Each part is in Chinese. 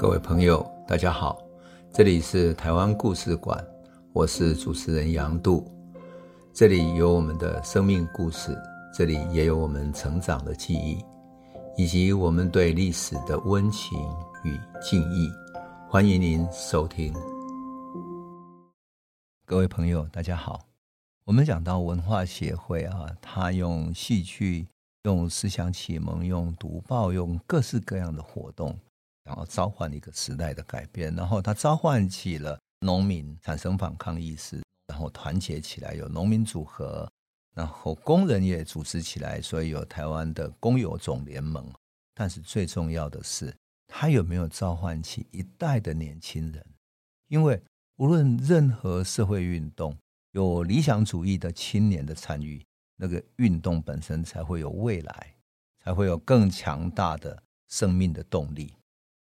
各位朋友，大家好，这里是台湾故事馆，我是主持人杨度，这里有我们的生命故事，这里也有我们成长的记忆，以及我们对历史的温情与敬意。欢迎您收听。各位朋友，大家好，我们讲到文化协会啊，他用戏剧、用思想启蒙、用读报、用各式各样的活动。然后召唤一个时代的改变，然后他召唤起了农民产生反抗意识，然后团结起来有农民组合，然后工人也组织起来，所以有台湾的工友总联盟。但是最重要的是，他有没有召唤起一代的年轻人？因为无论任何社会运动，有理想主义的青年的参与，那个运动本身才会有未来，才会有更强大的生命的动力。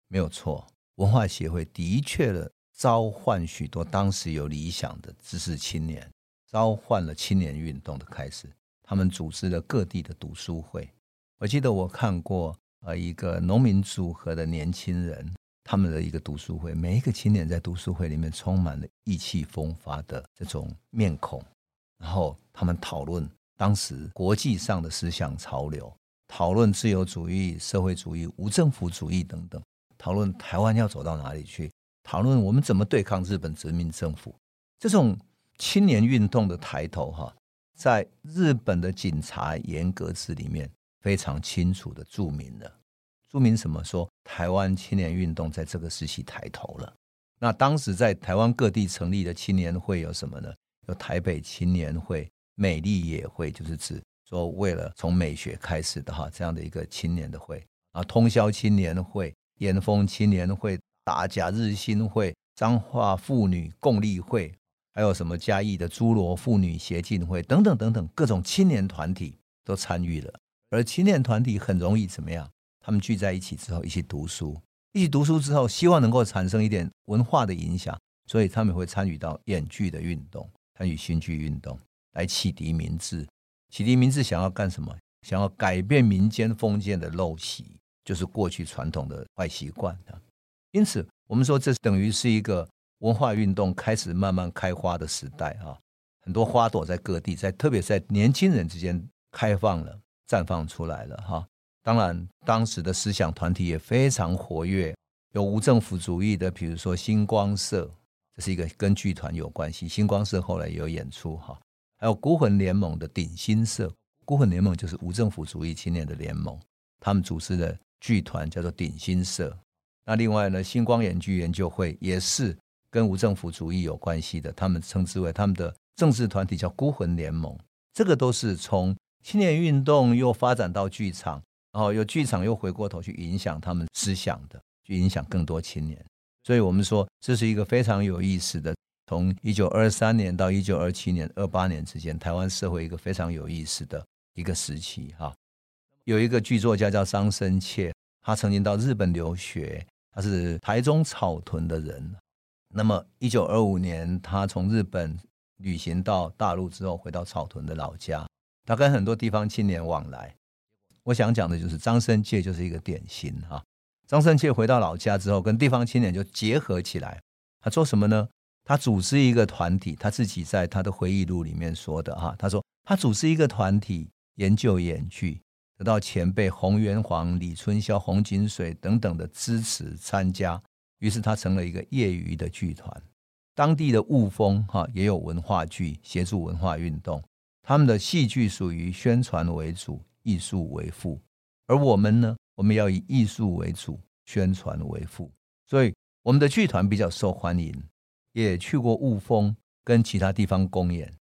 没有错，文化协会的确了召唤许多当时有理想的知识青年，召唤了青年运动的开始。他们组织了各地的读书会。我记得我看过呃一个农民组合的年轻人，他们的一个读书会，每一个青年在读书会里面充满了意气风发的这种面孔，然后他们讨论当时国际上的思想潮流，讨论自由主义、社会主义、无政府主义等等。讨论台湾要走到哪里去，讨论我们怎么对抗日本殖民政府。这种青年运动的抬头，哈，在日本的警察严格制里面非常清楚的注明了。注明什么？说台湾青年运动在这个时期抬头了。那当时在台湾各地成立的青年会有什么呢？有台北青年会、美丽野会，就是指说为了从美学开始的哈这样的一个青年的会啊，通宵青年会。岩丰青年会、打假日新会、彰化妇女共立会，还有什么嘉义的诸罗妇女协进会等等等等，各种青年团体都参与了。而青年团体很容易怎么样？他们聚在一起之后，一起读书，一起读书之后，希望能够产生一点文化的影响，所以他们会参与到演剧的运动，参与新剧运动，来启迪民智。启迪民智想要干什么？想要改变民间封建的陋习。就是过去传统的坏习惯的，因此我们说这等于是一个文化运动开始慢慢开花的时代啊，很多花朵在各地，在特别在年轻人之间开放了、绽放出来了哈。当然，当时的思想团体也非常活跃，有无政府主义的，比如说星光社，这是一个跟剧团有关系。星光社后来也有演出哈，还有孤魂联盟的鼎新社，孤魂联盟就是无政府主义青年的联盟，他们组织的。剧团叫做鼎新社，那另外呢，星光演剧研究会也是跟无政府主义有关系的，他们称之为他们的政治团体叫孤魂联盟。这个都是从青年运动又发展到剧场，然后有剧场又回过头去影响他们思想的，去影响更多青年。所以我们说这是一个非常有意思的，从一九二三年到一九二七年、二八年之间，台湾社会一个非常有意思的一个时期哈。有一个剧作家叫张深切，他曾经到日本留学，他是台中草屯的人。那么，一九二五年，他从日本旅行到大陆之后，回到草屯的老家，他跟很多地方青年往来。我想讲的就是张深切就是一个典型哈。张深切回到老家之后，跟地方青年就结合起来。他做什么呢？他组织一个团体，他自己在他的回忆录里面说的哈，他说他组织一个团体研究演剧。得到前辈洪元煌、李春霄、洪景水等等的支持参加，于是他成了一个业余的剧团。当地的雾峰哈也有文化剧协助文化运动，他们的戏剧属于宣传为主，艺术为辅。而我们呢，我们要以艺术为主，宣传为辅。所以我们的剧团比较受欢迎，也去过雾峰跟其他地方公演。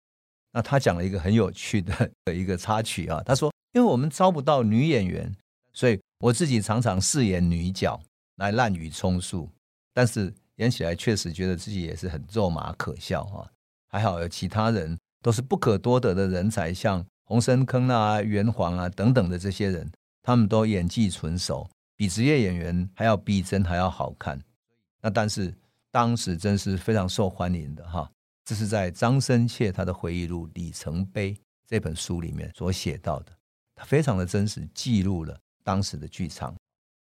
那他讲了一个很有趣的 一个插曲啊，他说。因为我们招不到女演员，所以我自己常常饰演女角来滥竽充数，但是演起来确实觉得自己也是很肉麻可笑哈。还好有其他人都是不可多得的人才，像洪深坑啊、元煌啊等等的这些人，他们都演技纯熟，比职业演员还要逼真，还要好看。那但是当时真是非常受欢迎的哈。这是在张深切他的回忆录《里程碑》这本书里面所写到的。他非常的真实，记录了当时的剧场。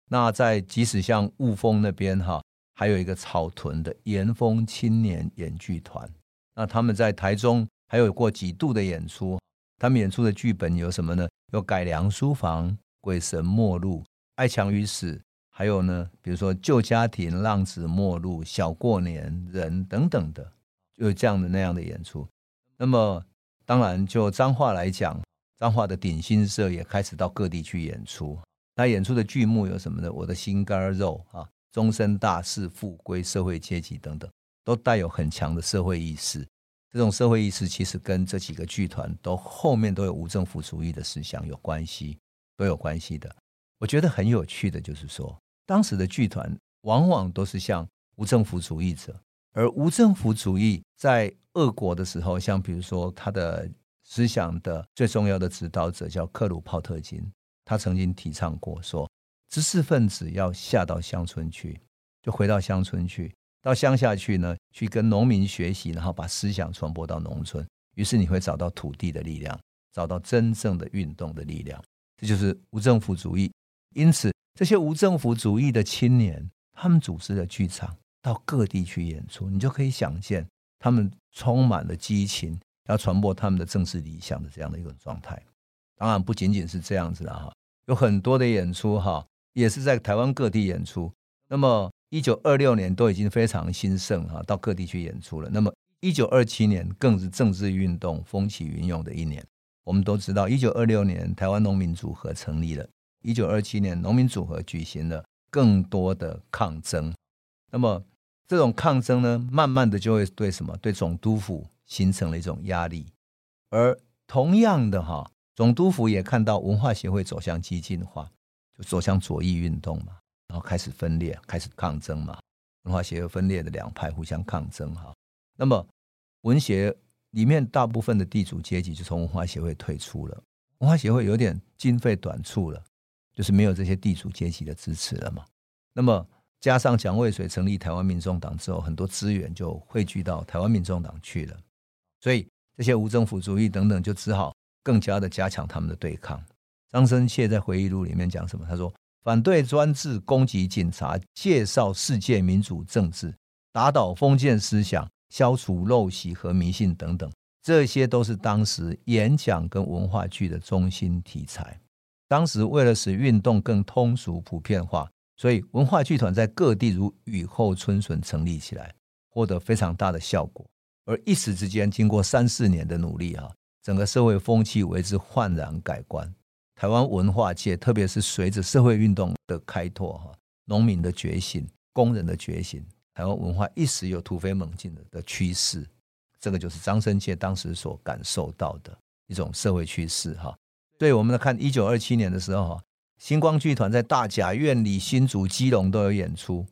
那在即使像雾峰那边哈，还有一个草屯的岩峰青年演剧团，那他们在台中还有过几度的演出。他们演出的剧本有什么呢？有《改良书房》《鬼神末路》《爱强于死》，还有呢，比如说《旧家庭》《浪子末路》《小过年》人等等的，有这样的那样的演出。那么，当然就脏话来讲，彰化的鼎新社也开始到各地去演出。他演出的剧目有什么呢？我的心肝肉啊，终身大事、富贵、社会阶级等等，都带有很强的社会意识。这种社会意识其实跟这几个剧团都后面都有无政府主义的思想有关系，都有关系的。我觉得很有趣的就是说，当时的剧团往往都是像无政府主义者，而无政府主义在俄国的时候，像比如说他的思想的最重要的指导者叫克鲁泡特金。他曾经提倡过说，知识分子要下到乡村去，就回到乡村去，到乡下去呢，去跟农民学习，然后把思想传播到农村。于是你会找到土地的力量，找到真正的运动的力量。这就是无政府主义。因此，这些无政府主义的青年，他们组织了剧场，到各地去演出，你就可以想见，他们充满了激情，要传播他们的政治理想的这样的一种状态。当然，不仅仅是这样子的哈。有很多的演出哈，也是在台湾各地演出。那么，一九二六年都已经非常兴盛哈，到各地去演出了。那么，一九二七年更是政治运动风起云涌的一年。我们都知道，一九二六年台湾农民组合成立了，一九二七年农民组合举行了更多的抗争。那么，这种抗争呢，慢慢的就会对什么？对总督府形成了一种压力。而同样的哈。总督府也看到文化协会走向激进化，就走向左翼运动嘛，然后开始分裂，开始抗争嘛。文化协会分裂的两派互相抗争哈。那么文协里面大部分的地主阶级就从文化协会退出了，文化协会有点经费短促了，就是没有这些地主阶级的支持了嘛。那么加上蒋渭水成立台湾民众党之后，很多资源就汇聚到台湾民众党去了，所以这些无政府主义等等就只好。更加的加强他们的对抗。张生切在回忆录里面讲什么？他说：“反对专制，攻击警察，介绍世界民主政治，打倒封建思想，消除陋习和迷信等等，这些都是当时演讲跟文化剧的中心题材。当时为了使运动更通俗普遍化，所以文化剧团在各地如雨后春笋成立起来，获得非常大的效果。而一时之间，经过三四年的努力，哈。”整个社会风气为之焕然改观，台湾文化界，特别是随着社会运动的开拓，哈，农民的觉醒，工人的觉醒，台湾文化一时有突飞猛进的的趋势。这个就是张生界当时所感受到的一种社会趋势，哈。对，我们来看一九二七年的时候，哈，星光剧团在大甲院里、新竹、基隆都有演出。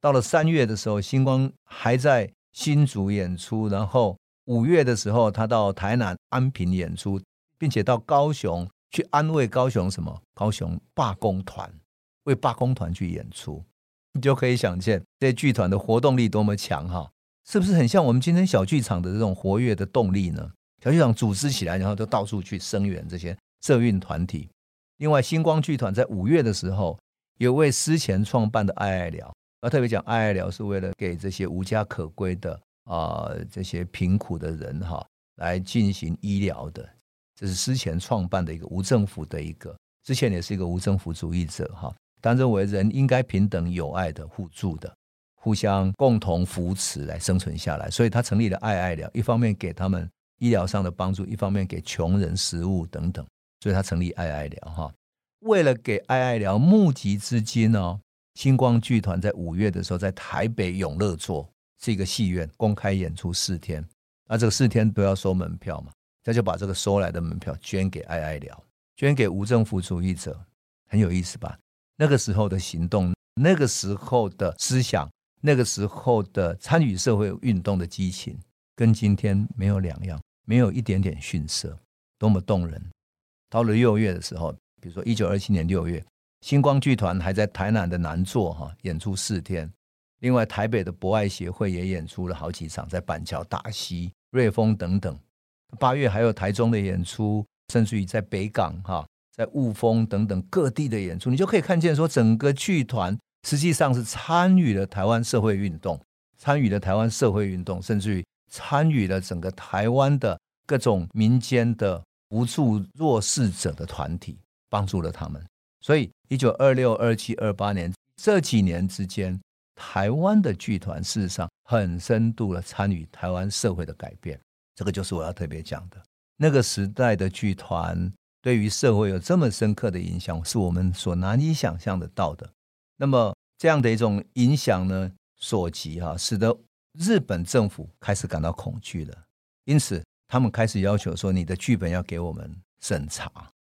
到了三月的时候，星光还在新竹演出，然后。五月的时候，他到台南安平演出，并且到高雄去安慰高雄什么？高雄罢工团，为罢工团去演出，你就可以想见这剧团的活动力多么强哈！是不是很像我们今天小剧场的这种活跃的动力呢？小剧场组织起来，然后就到处去声援这些社运团体。另外，星光剧团在五月的时候，有位思前创办的爱爱聊，要特别讲爱爱疗是为了给这些无家可归的。啊，这些贫苦的人哈，来进行医疗的，这是思前创办的一个无政府的一个，之前也是一个无政府主义者哈，但认为人应该平等、友爱的、互助的，互相共同扶持来生存下来，所以他成立了爱爱疗，一方面给他们医疗上的帮助，一方面给穷人食物等等，所以他成立爱爱疗哈，为了给爱爱疗募集资金哦，星光剧团在五月的时候在台北永乐座。是一个戏院公开演出四天，那这个四天都要收门票嘛？他就把这个收来的门票捐给爱爱疗，捐给无政府主义者，很有意思吧？那个时候的行动，那个时候的思想，那个时候的参与社会运动的激情，跟今天没有两样，没有一点点逊色，多么动人！到了六月的时候，比如说一九二七年六月，星光剧团还在台南的南座哈演出四天。另外，台北的博爱协会也演出了好几场，在板桥、大溪、瑞丰等等。八月还有台中的演出，甚至于在北港哈，在雾峰等等各地的演出，你就可以看见说，整个剧团实际上是参与了台湾社会运动，参与了台湾社会运动，甚至于参与了整个台湾的各种民间的扶助弱势者的团体，帮助了他们。所以，一九二六、二七、二八年这几年之间，台湾的剧团事实上很深度的参与台湾社会的改变。这个就是我要特别讲的，那个时代的剧团。对于社会有这么深刻的影响，是我们所难以想象得到的。那么这样的一种影响呢，所及哈，使得日本政府开始感到恐惧了。因此，他们开始要求说：“你的剧本要给我们审查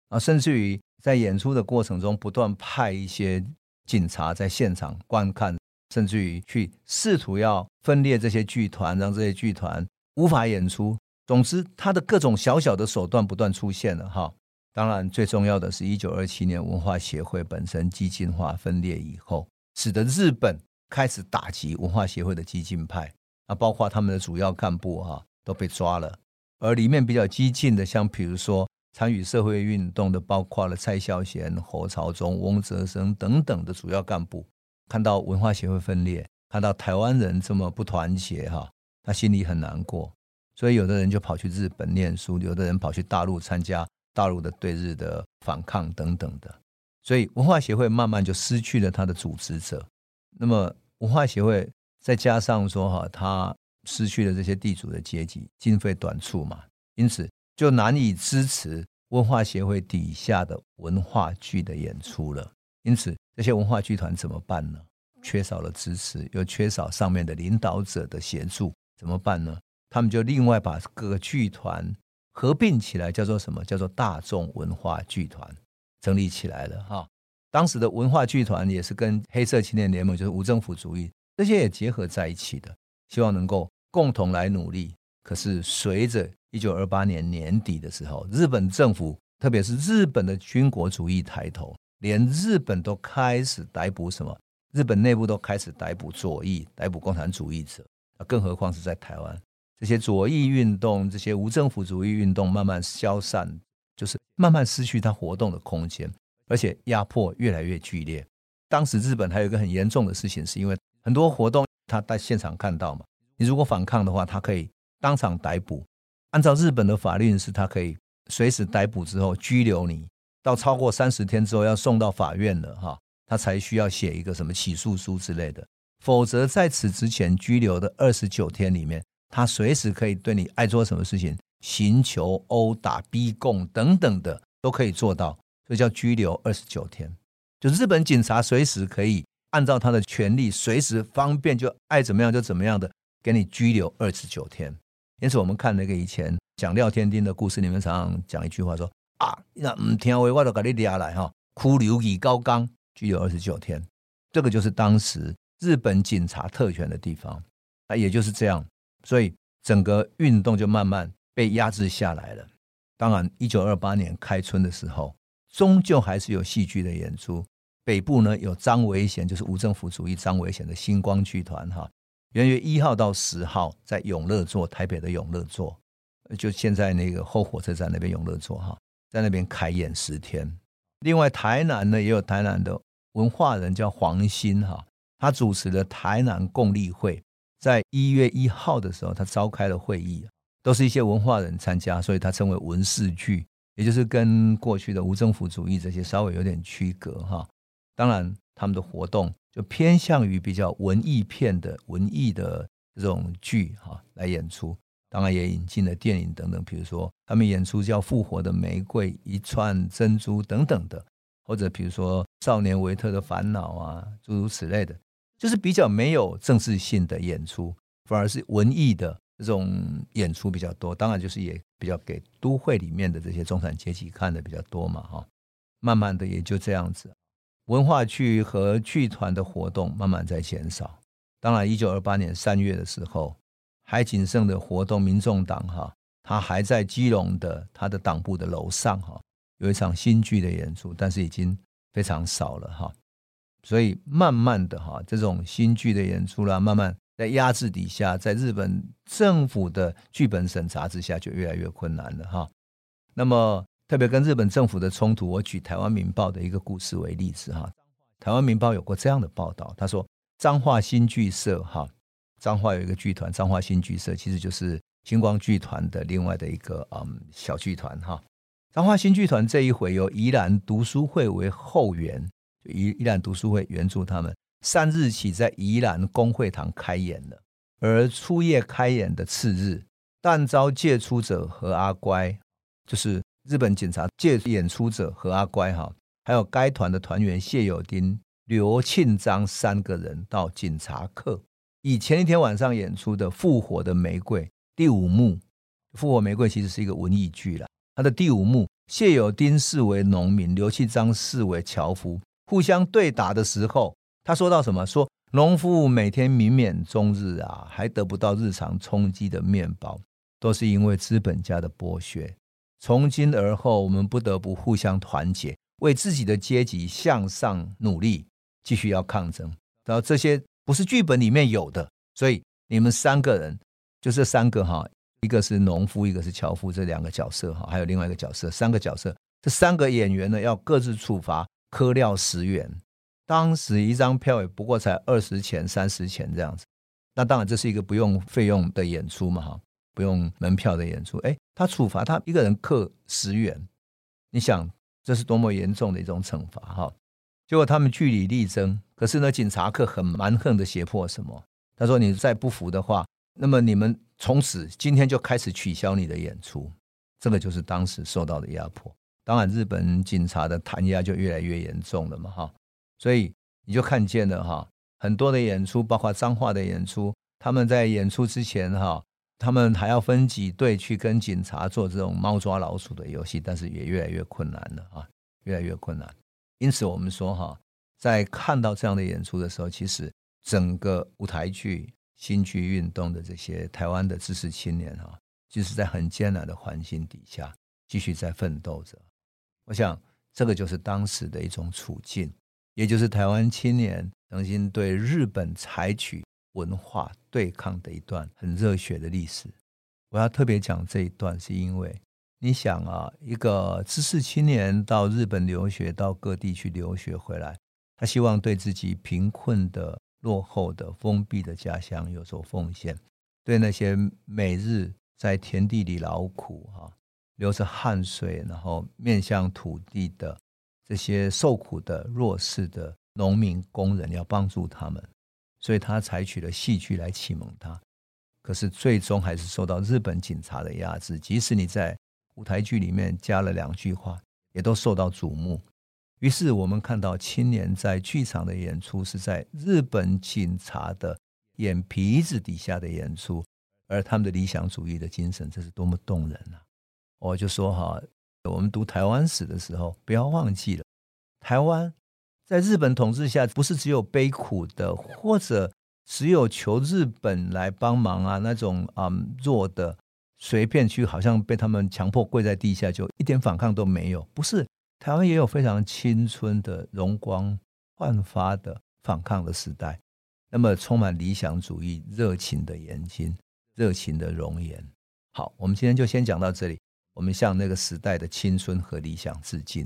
啊！”甚至于在演出的过程中，不断派一些警察在现场观看，甚至于去试图要分裂这些剧团，让这些剧团无法演出。总之，他的各种小小的手段不断出现了哈。当然，最重要的是一九二七年文化协会本身激进化分裂以后，使得日本开始打击文化协会的激进派啊，包括他们的主要干部哈都被抓了。而里面比较激进的，像比如说参与社会运动的，包括了蔡孝贤、侯朝宗、翁泽生等等的主要干部，看到文化协会分裂，看到台湾人这么不团结哈，他心里很难过，所以有的人就跑去日本念书，有的人跑去大陆参加。大陆的对日的反抗等等的，所以文化协会慢慢就失去了他的组织者。那么文化协会再加上说哈，他失去了这些地主的阶级，经费短促嘛，因此就难以支持文化协会底下的文化剧的演出了。因此这些文化剧团怎么办呢？缺少了支持，又缺少上面的领导者的协助，怎么办呢？他们就另外把各个剧团。合并起来叫做什么？叫做大众文化剧团，整理起来了哈。当时的文化剧团也是跟黑色青年联盟，就是无政府主义这些也结合在一起的，希望能够共同来努力。可是随着一九二八年年底的时候，日本政府特别是日本的军国主义抬头，连日本都开始逮捕什么？日本内部都开始逮捕左翼、逮捕共产主义者，更何况是在台湾。这些左翼运动，这些无政府主义运动慢慢消散，就是慢慢失去它活动的空间，而且压迫越来越剧烈。当时日本还有一个很严重的事情，是因为很多活动他在现场看到嘛，你如果反抗的话，他可以当场逮捕。按照日本的法律是，他可以随时逮捕之后拘留你，到超过三十天之后要送到法院了哈，他才需要写一个什么起诉书之类的，否则在此之前拘留的二十九天里面。他随时可以对你爱做什么事情，刑求、殴打、逼供等等的都可以做到，所以叫拘留二十九天。就日本警察随时可以按照他的权力，随时方便就爱怎么样就怎么样的给你拘留二十九天。因此，我们看那个以前讲廖天丁的故事里面，常常讲一句话说：“啊，那唔听话我都把你抓来哈，拘留以高岗，拘留二十九天。”这个就是当时日本警察特权的地方啊，也就是这样。所以整个运动就慢慢被压制下来了。当然，一九二八年开春的时候，终究还是有戏剧的演出。北部呢有张维贤，就是无政府主义张维贤的星光剧团，哈，元月一号到十号在永乐座，台北的永乐座，就现在那个后火车站那边永乐座，哈，在那边开演十天。另外，台南呢也有台南的文化人叫黄兴，哈，他主持了台南共立会。在一月一号的时候，他召开了会议，都是一些文化人参加，所以他称为文事剧，也就是跟过去的无政府主义这些稍微有点区隔哈。当然，他们的活动就偏向于比较文艺片的文艺的这种剧哈来演出，当然也引进了电影等等，比如说他们演出叫《复活的玫瑰》、一串珍珠等等的，或者比如说《少年维特的烦恼》啊，诸如此类的。就是比较没有政治性的演出，反而是文艺的这种演出比较多。当然，就是也比较给都会里面的这些中产阶级看的比较多嘛，哈。慢慢的也就这样子，文化剧和剧团的活动慢慢在减少。当然，一九二八年三月的时候，海景盛的活动，民众党哈，他还在基隆的他的党部的楼上哈，有一场新剧的演出，但是已经非常少了哈。所以慢慢的哈，这种新剧的演出啦，慢慢在压制底下，在日本政府的剧本审查之下，就越来越困难了哈。那么特别跟日本政府的冲突，我举《台湾民报》的一个故事为例子哈。《台湾民报》有过这样的报道，他说彰化新剧社哈，彰化有一个剧团，彰化新剧社其实就是星光剧团的另外的一个嗯小剧团哈。彰化新剧团这一回由宜兰读书会为后援，宜宜兰读书会援助他们，三日起在宜兰公会堂开演了。而初夜开演的次日，但遭借出者和阿乖，就是日本警察借演出者和阿乖哈，还有该团的团员谢友丁、刘庆章三个人到警察课，以前一天晚上演出的《复活的玫瑰》第五幕，《复活玫瑰》其实是一个文艺剧了。他的第五幕，谢友丁视为农民，刘庆章视为樵夫，互相对打的时候，他说到什么？说农夫每天民免终日啊，还得不到日常充饥的面包，都是因为资本家的剥削。从今而后，我们不得不互相团结，为自己的阶级向上努力，继续要抗争。然后这些不是剧本里面有的，所以你们三个人，就这三个哈。一个是农夫，一个是樵夫，这两个角色哈，还有另外一个角色，三个角色，这三个演员呢，要各自处罚科料十元。当时一张票也不过才二十钱、三十钱这样子。那当然这是一个不用费用的演出嘛，哈，不用门票的演出。哎，他处罚他一个人课十元，你想这是多么严重的一种惩罚哈？结果他们据理力争，可是呢，警察课很蛮横的胁迫什么？他说：“你再不服的话。”那么你们从此今天就开始取消你的演出，这个就是当时受到的压迫。当然，日本警察的弹压就越来越严重了嘛，哈。所以你就看见了哈，很多的演出，包括彰化的演出，他们在演出之前哈，他们还要分几队去跟警察做这种猫抓老鼠的游戏，但是也越来越困难了啊，越来越困难。因此，我们说哈，在看到这样的演出的时候，其实整个舞台剧。新剧运动的这些台湾的知识青年哈，就是在很艰难的环境底下继续在奋斗着。我想，这个就是当时的一种处境，也就是台湾青年曾经对日本采取文化对抗的一段很热血的历史。我要特别讲这一段，是因为你想啊，一个知识青年到日本留学，到各地去留学回来，他希望对自己贫困的。落后的封闭的家乡有所奉献，对那些每日在田地里劳苦哈，流着汗水，然后面向土地的这些受苦的弱势的农民工人，要帮助他们，所以他采取了戏剧来启蒙他。可是最终还是受到日本警察的压制，即使你在舞台剧里面加了两句话，也都受到瞩目。于是我们看到青年在剧场的演出是在日本警察的眼皮子底下的演出，而他们的理想主义的精神，这是多么动人啊！我就说哈，我们读台湾史的时候，不要忘记了，台湾在日本统治下，不是只有悲苦的，或者只有求日本来帮忙啊那种嗯弱的，随便去好像被他们强迫跪在地下，就一点反抗都没有，不是。台湾也有非常青春的、容光焕发的反抗的时代，那么充满理想主义、热情的眼睛、热情的容颜。好，我们今天就先讲到这里。我们向那个时代的青春和理想致敬。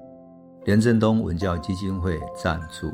廉振东文教基金会赞助。